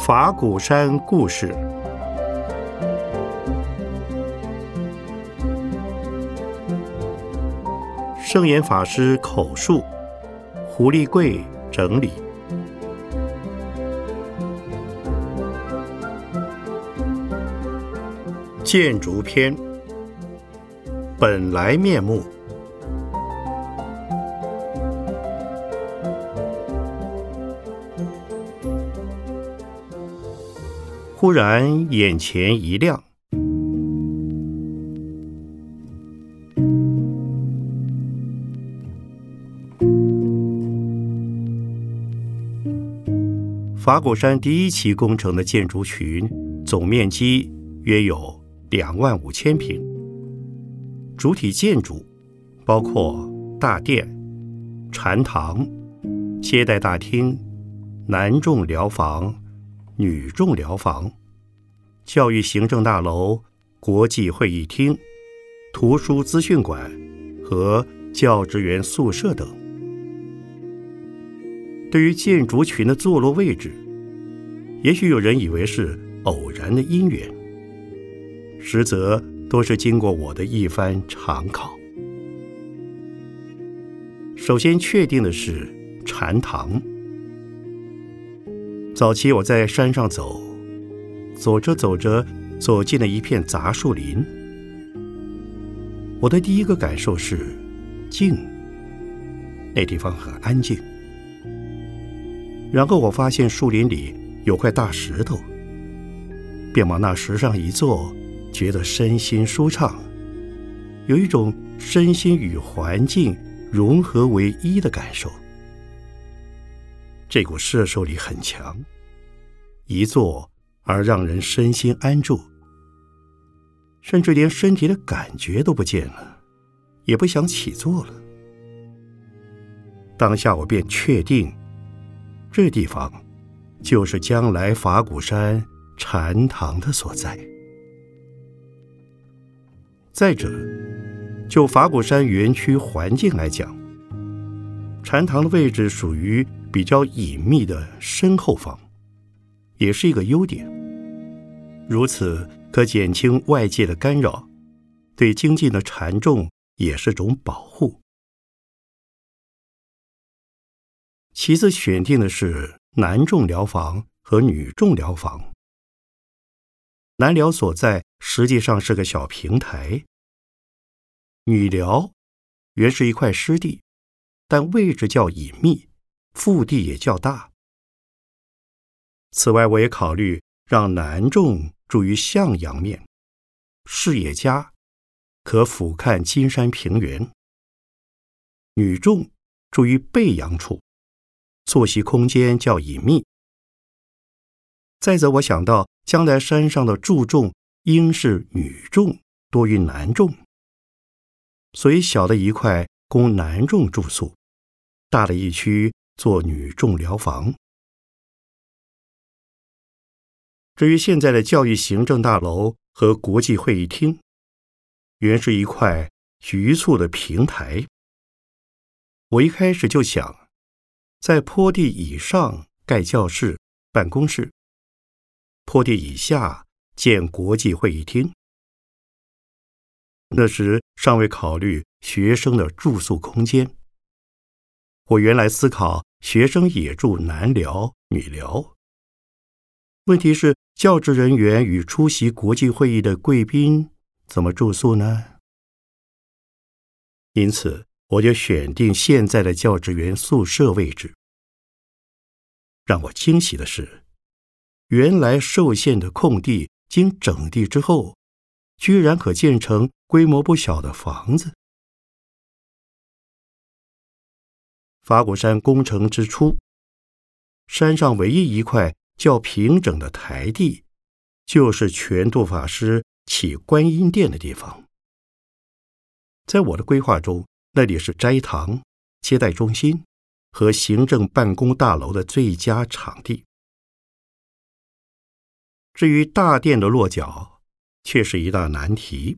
法鼓山故事。圣严法师口述，胡立贵整理。建筑篇，本来面目。忽然眼前一亮，法鼓山第一期工程的建筑群总面积约有。两万五千平，主体建筑包括大殿、禅堂、接待大厅、男众疗房、女众疗房、教育行政大楼、国际会议厅、图书资讯馆和教职员宿舍等。对于建筑群的坐落位置，也许有人以为是偶然的因缘。实则都是经过我的一番长考。首先确定的是禅堂。早期我在山上走，走着走着，走进了一片杂树林。我的第一个感受是静，那地方很安静。然后我发现树林里有块大石头，便往那石上一坐。觉得身心舒畅，有一种身心与环境融合为一的感受。这股摄受力很强，一坐而让人身心安住，甚至连身体的感觉都不见了，也不想起坐了。当下我便确定，这地方就是将来法鼓山禅堂的所在。再者，就法鼓山园区环境来讲，禅堂的位置属于比较隐秘的身后方，也是一个优点。如此可减轻外界的干扰，对精进的禅众也是种保护。其次选定的是男众疗房和女众疗房。男疗所在实际上是个小平台，女疗原是一块湿地，但位置较隐秘，腹地也较大。此外，我也考虑让男众住于向阳面，视野佳，可俯瞰金山平原；女众住于背阳处，作息空间较隐秘。再则，我想到。将来山上的住众应是女众多于男众，所以小的一块供男众住宿，大的一区做女众疗房。至于现在的教育行政大楼和国际会议厅，原是一块局促的平台。我一开始就想，在坡地以上盖教室、办公室。坡地以下建国际会议厅，那时尚未考虑学生的住宿空间。我原来思考学生也住男寮、女寮。问题是教职人员与出席国际会议的贵宾怎么住宿呢？因此，我就选定现在的教职员宿舍位置。让我惊喜的是。原来受限的空地，经整地之后，居然可建成规模不小的房子。法鼓山工程之初，山上唯一一块较平整的台地，就是全度法师起观音殿的地方。在我的规划中，那里是斋堂、接待中心和行政办公大楼的最佳场地。至于大殿的落脚，却是一大难题。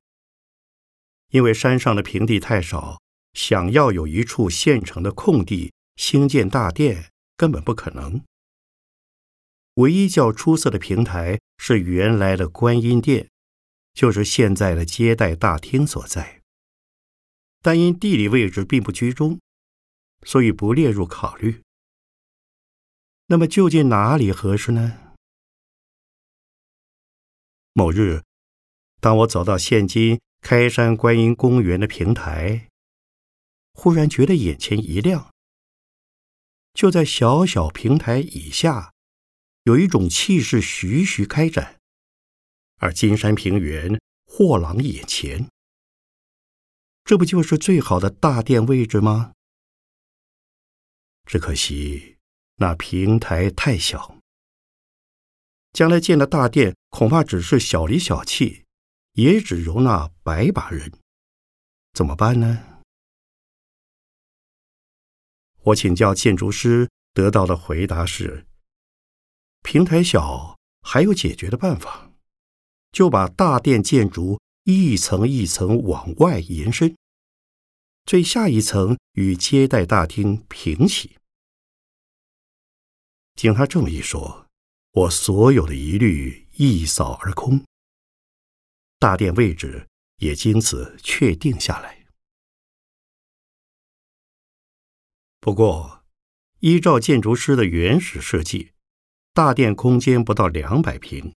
因为山上的平地太少，想要有一处现成的空地兴建大殿，根本不可能。唯一较出色的平台是原来的观音殿，就是现在的接待大厅所在。但因地理位置并不居中，所以不列入考虑。那么究竟哪里合适呢？某日，当我走到现今开山观音公园的平台，忽然觉得眼前一亮。就在小小平台以下，有一种气势徐徐开展，而金山平原豁朗眼前。这不就是最好的大殿位置吗？只可惜那平台太小。将来建的大殿恐怕只是小里小气，也只容纳百把人，怎么办呢？我请教建筑师，得到的回答是：平台小，还有解决的办法，就把大殿建筑一层一层往外延伸，最下一层与接待大厅平齐。经他这么一说。我所有的疑虑一扫而空，大殿位置也经此确定下来。不过，依照建筑师的原始设计，大殿空间不到两百平，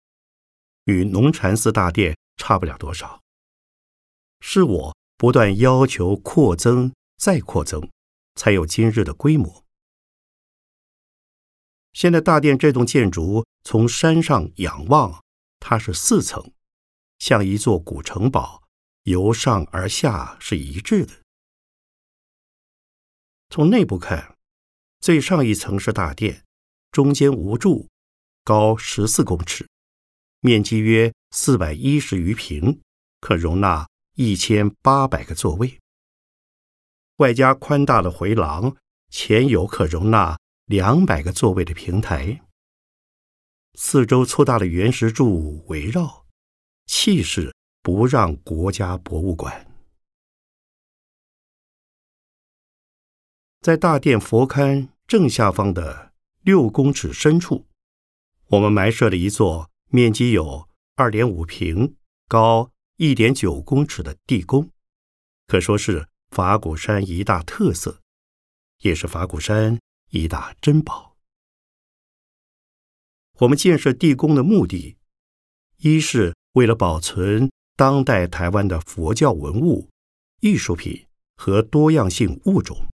与农禅寺大殿差不了多少。是我不断要求扩增，再扩增，才有今日的规模。现在大殿这栋建筑从山上仰望，它是四层，像一座古城堡，由上而下是一致的。从内部看，最上一层是大殿，中间无柱，高十四公尺，面积约四百一十余平，可容纳一千八百个座位，外加宽大的回廊，前有可容纳。两百个座位的平台，四周粗大的原石柱围绕，气势不让国家博物馆。在大殿佛龛正下方的六公尺深处，我们埋设了一座面积有二点五平、高一点九公尺的地宫，可说是法鼓山一大特色，也是法鼓山。一大珍宝。我们建设地宫的目的，一是为了保存当代台湾的佛教文物、艺术品和多样性物种，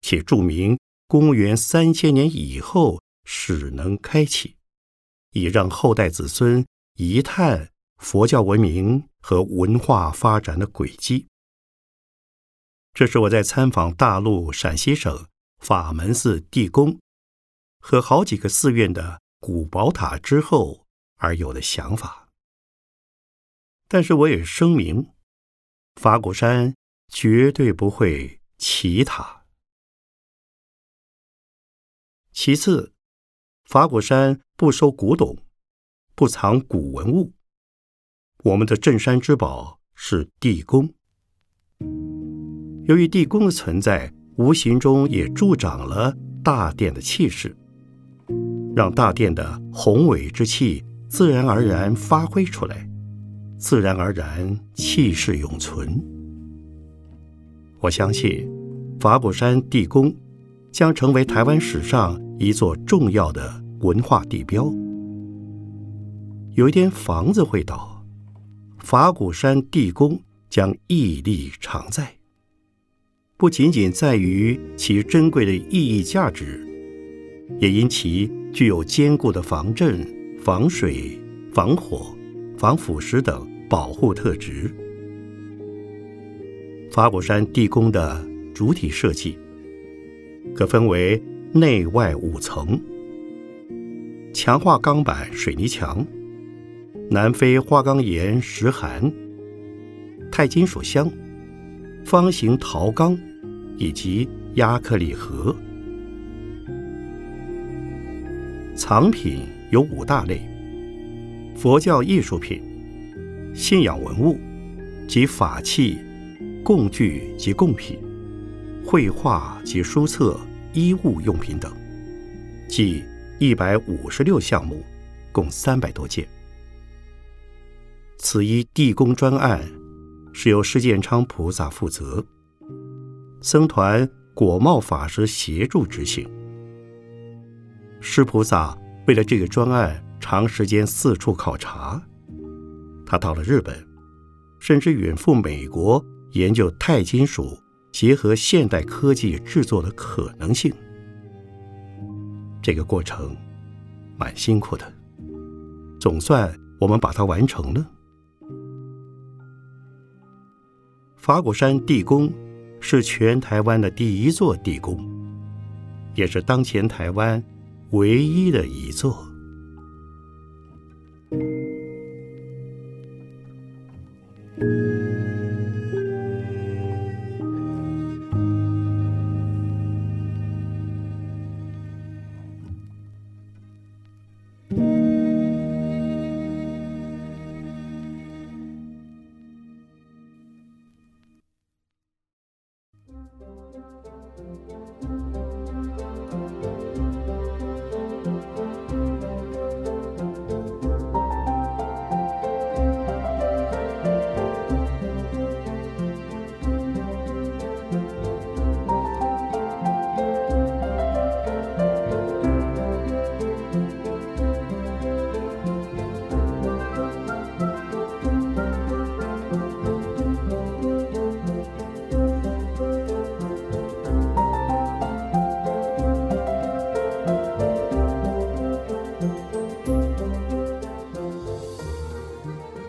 且注明公元三千年以后始能开启，以让后代子孙一探佛教文明和文化发展的轨迹。这是我在参访大陆陕西省。法门寺地宫和好几个寺院的古宝塔之后而有的想法，但是我也声明，法鼓山绝对不会起塔。其次，法鼓山不收古董，不藏古文物，我们的镇山之宝是地宫。由于地宫的存在。无形中也助长了大殿的气势，让大殿的宏伟之气自然而然发挥出来，自然而然气势永存。我相信法鼓山地宫将成为台湾史上一座重要的文化地标。有一天房子会倒，法鼓山地宫将屹立常在。不仅仅在于其珍贵的意义价值，也因其具有坚固的防震、防水、防火、防腐蚀等保护特质。法鼓山地宫的主体设计可分为内外五层：强化钢板水泥墙、南非花岗岩石函、钛金属箱。方形陶缸以及亚克力盒，藏品有五大类：佛教艺术品、信仰文物、及法器、供具及贡品、绘画及书册、衣物用品等，计一百五十六项目，共三百多件。此一地宫专案是由施建昌菩萨负责，僧团果茂法师协助执行。施菩萨为了这个专案，长时间四处考察。他到了日本，甚至远赴美国研究钛金属结合现代科技制作的可能性。这个过程蛮辛苦的，总算我们把它完成了。法鼓山地宫是全台湾的第一座地宫，也是当前台湾唯一的一座。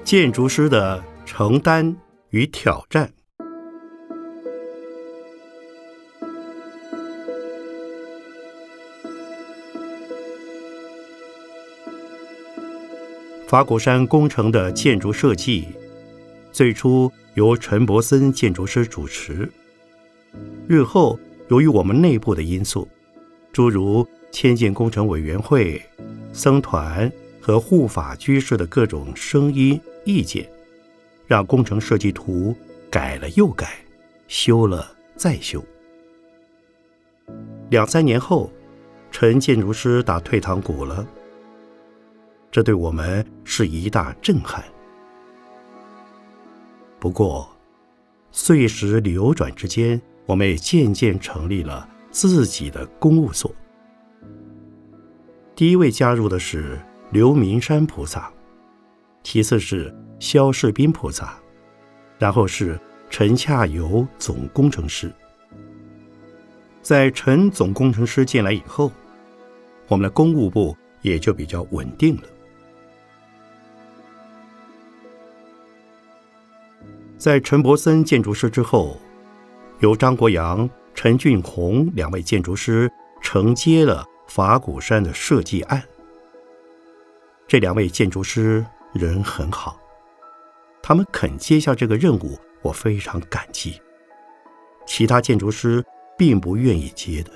建筑师的承担与挑战。法鼓山工程的建筑设计，最初由陈伯森建筑师主持。日后由于我们内部的因素，诸如迁建工程委员会、僧团和护法居士的各种声音。意见，让工程设计图改了又改，修了再修。两三年后，陈建筑师打退堂鼓了，这对我们是一大震撼。不过，岁时流转之间，我们也渐渐成立了自己的公务所。第一位加入的是刘明山菩萨。其次是萧世斌菩萨，然后是陈洽游总工程师。在陈总工程师进来以后，我们的公务部也就比较稳定了。在陈伯森建筑师之后，由张国阳、陈俊宏两位建筑师承接了法鼓山的设计案。这两位建筑师。人很好，他们肯接下这个任务，我非常感激。其他建筑师并不愿意接的，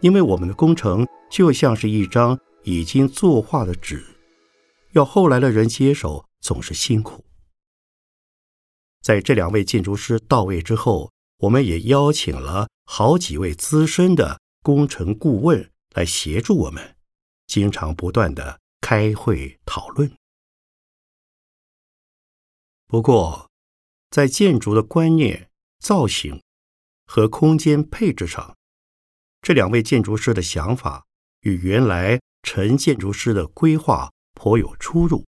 因为我们的工程就像是一张已经作画的纸，要后来的人接手总是辛苦。在这两位建筑师到位之后，我们也邀请了好几位资深的工程顾问来协助我们，经常不断的。开会讨论。不过，在建筑的观念、造型和空间配置上，这两位建筑师的想法与原来陈建筑师的规划颇有出入。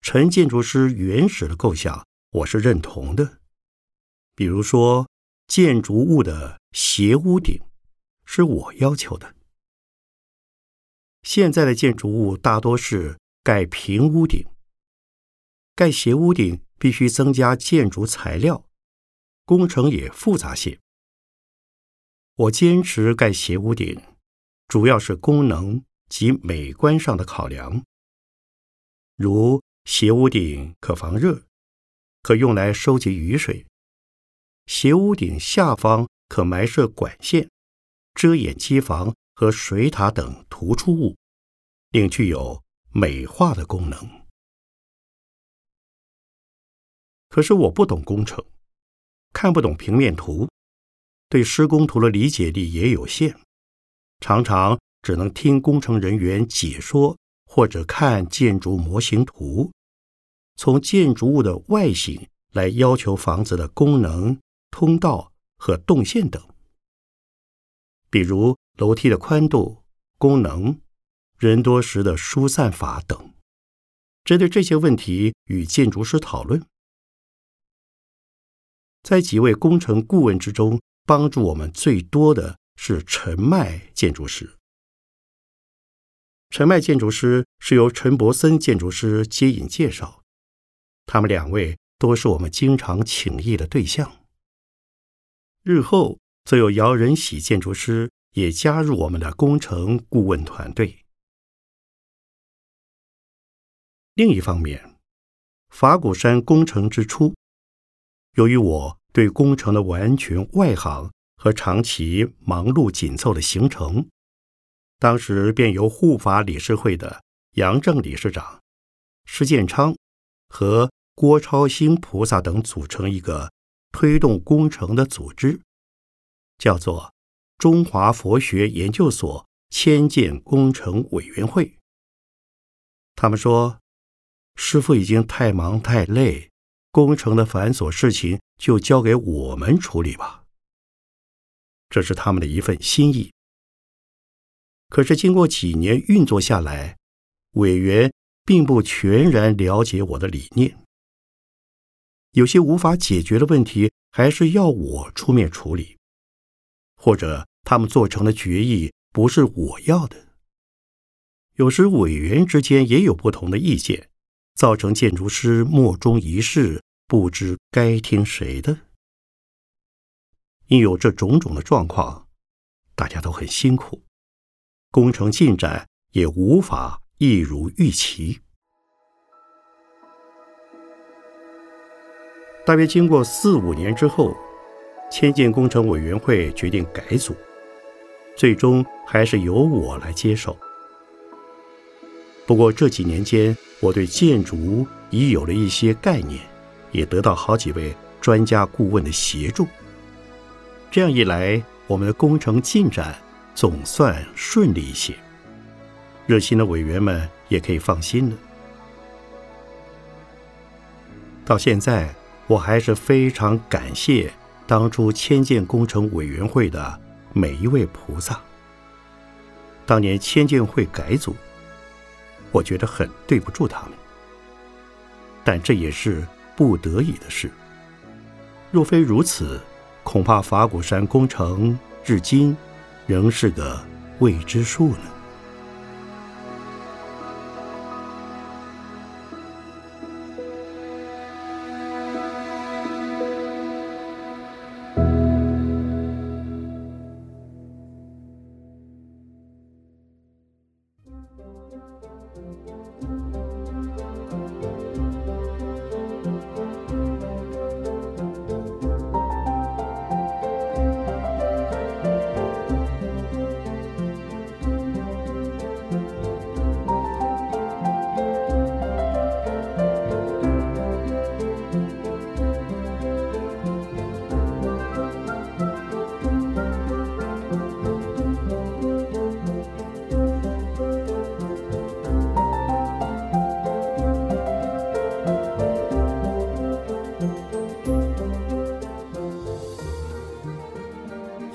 陈建筑师原始的构想，我是认同的。比如说，建筑物的斜屋顶，是我要求的。现在的建筑物大多是盖平屋顶，盖斜屋顶必须增加建筑材料，工程也复杂些。我坚持盖斜屋顶，主要是功能及美观上的考量，如斜屋顶可防热，可用来收集雨水；斜屋顶下方可埋设管线，遮掩机房。和水塔等突出物，并具有美化的功能。可是我不懂工程，看不懂平面图，对施工图的理解力也有限，常常只能听工程人员解说或者看建筑模型图，从建筑物的外形来要求房子的功能、通道和动线等，比如楼梯的宽度、功能。人多时的疏散法等，针对这些问题与建筑师讨论。在几位工程顾问之中，帮助我们最多的是陈迈建筑师。陈迈建筑师是由陈伯森建筑师接引介绍，他们两位都是我们经常请益的对象。日后则有姚仁喜建筑师也加入我们的工程顾问团队。另一方面，法鼓山工程之初，由于我对工程的完全外行和长期忙碌紧凑的行程，当时便由护法理事会的杨正理事长、施建昌和郭超兴菩萨等组成一个推动工程的组织，叫做中华佛学研究所迁建工程委员会。他们说。师傅已经太忙太累，工程的繁琐事情就交给我们处理吧。这是他们的一份心意。可是经过几年运作下来，委员并不全然了解我的理念，有些无法解决的问题还是要我出面处理，或者他们做成的决议不是我要的。有时委员之间也有不同的意见。造成建筑师莫衷一是，不知该听谁的。因有这种种的状况，大家都很辛苦，工程进展也无法一如预期。大约经过四五年之后，迁建工程委员会决定改组，最终还是由我来接手。不过这几年间，我对建筑已有了一些概念，也得到好几位专家顾问的协助。这样一来，我们的工程进展总算顺利一些，热心的委员们也可以放心了。到现在，我还是非常感谢当初迁建工程委员会的每一位菩萨。当年千建会改组。我觉得很对不住他们，但这也是不得已的事。若非如此，恐怕法鼓山工程至今仍是个未知数呢。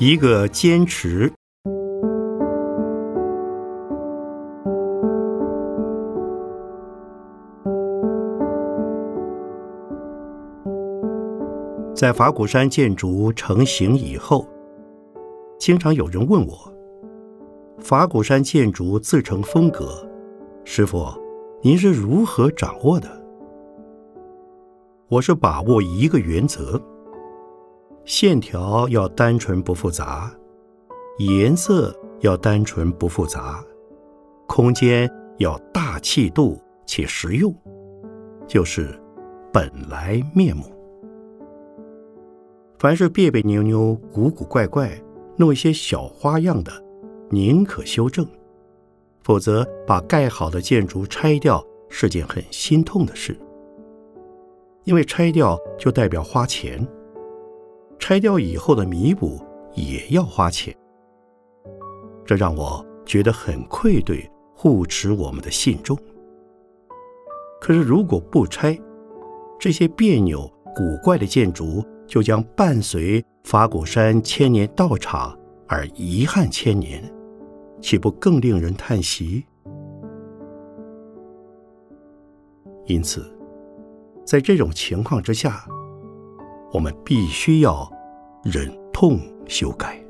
一个坚持，在法鼓山建筑成型以后，经常有人问我：法鼓山建筑自成风格，师傅，您是如何掌握的？我是把握一个原则。线条要单纯不复杂，颜色要单纯不复杂，空间要大气度且实用，就是本来面目。凡是别别扭扭、古古怪怪、弄一些小花样的，宁可修正，否则把盖好的建筑拆掉是件很心痛的事。因为拆掉就代表花钱，拆掉以后的弥补也要花钱，这让我觉得很愧对护持我们的信众。可是如果不拆，这些别扭古怪的建筑就将伴随法鼓山千年道场而遗憾千年，岂不更令人叹息？因此。在这种情况之下，我们必须要忍痛修改。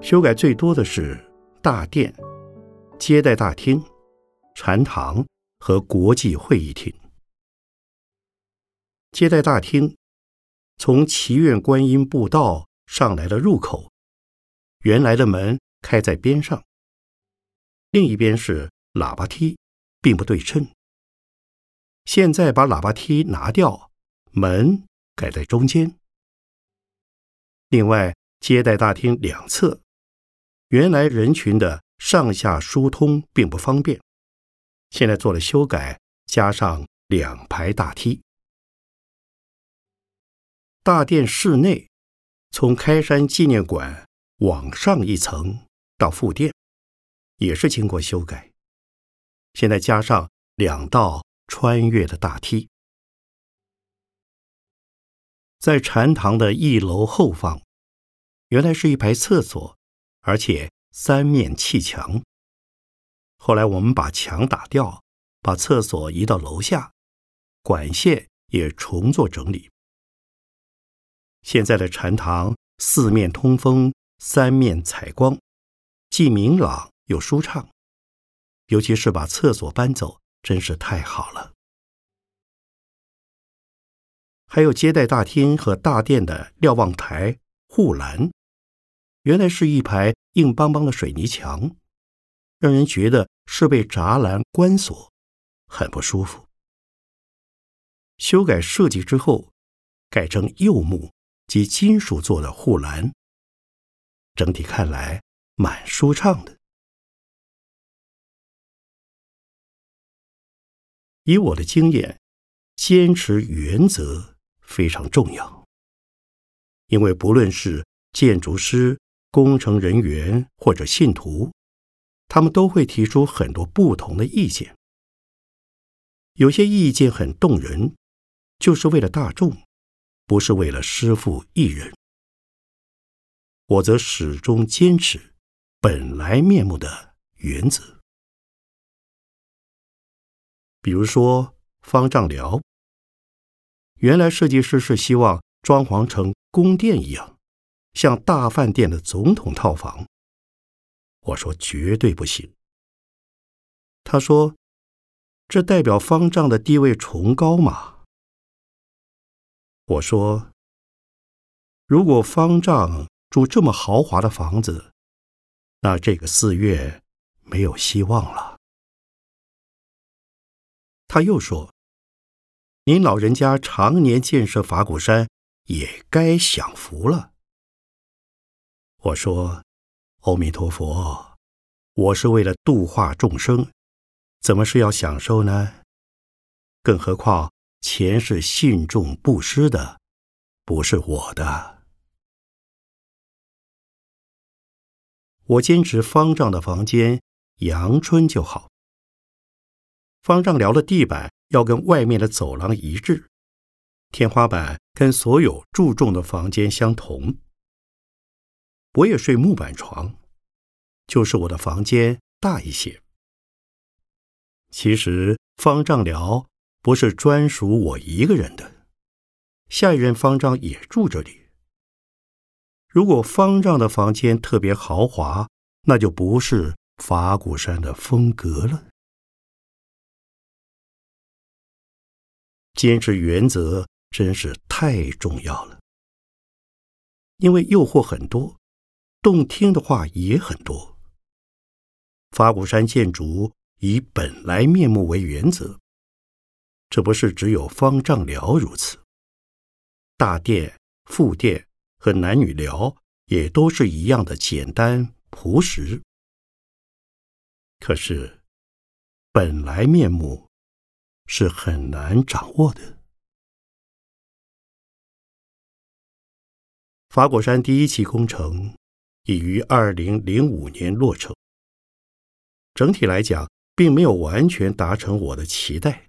修改最多的是大殿、接待大厅、禅堂和国际会议厅。接待大厅从祈愿观音步道上来的入口，原来的门开在边上。另一边是喇叭梯，并不对称。现在把喇叭梯拿掉，门改在中间。另外，接待大厅两侧，原来人群的上下疏通并不方便，现在做了修改，加上两排大梯。大殿室内，从开山纪念馆往上一层到副殿。也是经过修改，现在加上两道穿越的大梯，在禅堂的一楼后方，原来是一排厕所，而且三面砌墙。后来我们把墙打掉，把厕所移到楼下，管线也重做整理。现在的禅堂四面通风，三面采光，既明朗。又舒畅，尤其是把厕所搬走，真是太好了。还有接待大厅和大殿的瞭望台护栏，原来是一排硬邦邦的水泥墙，让人觉得是被栅栏关锁，很不舒服。修改设计之后，改成柚木及金属做的护栏，整体看来蛮舒畅的。以我的经验，坚持原则非常重要。因为不论是建筑师、工程人员或者信徒，他们都会提出很多不同的意见。有些意见很动人，就是为了大众，不是为了师父一人。我则始终坚持本来面目的原则。比如说方丈寮，原来设计师是希望装潢成宫殿一样，像大饭店的总统套房。我说绝对不行。他说，这代表方丈的地位崇高嘛。我说，如果方丈住这么豪华的房子，那这个寺院没有希望了。他又说：“您老人家常年建设法鼓山，也该享福了。”我说：“阿弥陀佛，我是为了度化众生，怎么是要享受呢？更何况钱是信众布施的，不是我的。我坚持方丈的房间阳春就好。”方丈寮的地板要跟外面的走廊一致，天花板跟所有注重的房间相同。我也睡木板床，就是我的房间大一些。其实方丈寮不是专属我一个人的，下一任方丈也住这里。如果方丈的房间特别豪华，那就不是法鼓山的风格了。坚持原则真是太重要了，因为诱惑很多，动听的话也很多。法鼓山建筑以本来面目为原则，这不是只有方丈寮如此，大殿、副殿和男女寮也都是一样的简单朴实。可是，本来面目是很难掌握的。法果山第一期工程已于二零零五年落成，整体来讲，并没有完全达成我的期待。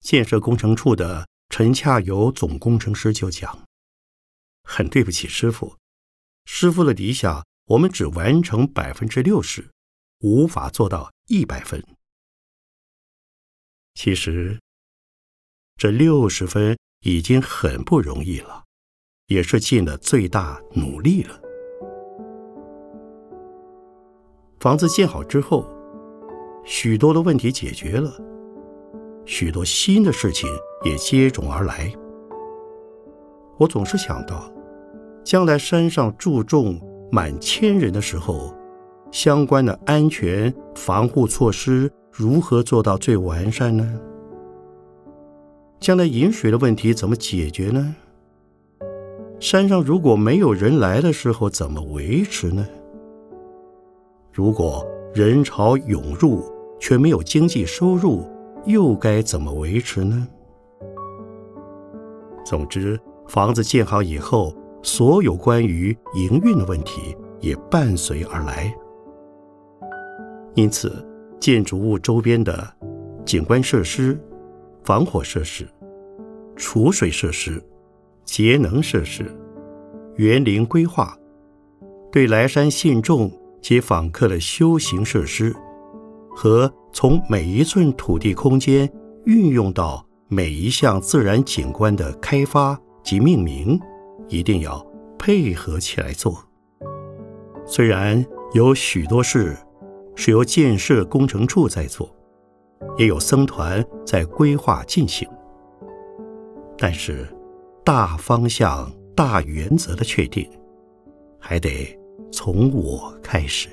建设工程处的陈洽友总工程师就讲：“很对不起师傅，师傅的理想，我们只完成百分之六十。”无法做到一百分。其实，这六十分已经很不容易了，也是尽了最大努力了。房子建好之后，许多的问题解决了，许多新的事情也接踵而来。我总是想到，将来山上住众满千人的时候。相关的安全防护措施如何做到最完善呢？将来饮水的问题怎么解决呢？山上如果没有人来的时候怎么维持呢？如果人潮涌入却没有经济收入，又该怎么维持呢？总之，房子建好以后，所有关于营运的问题也伴随而来。因此，建筑物周边的景观设施、防火设施、储水设施、节能设施、园林规划，对莱山信众及访客的修行设施，和从每一寸土地空间运用到每一项自然景观的开发及命名，一定要配合起来做。虽然有许多事。是由建设工程处在做，也有僧团在规划进行。但是，大方向、大原则的确定，还得从我开始。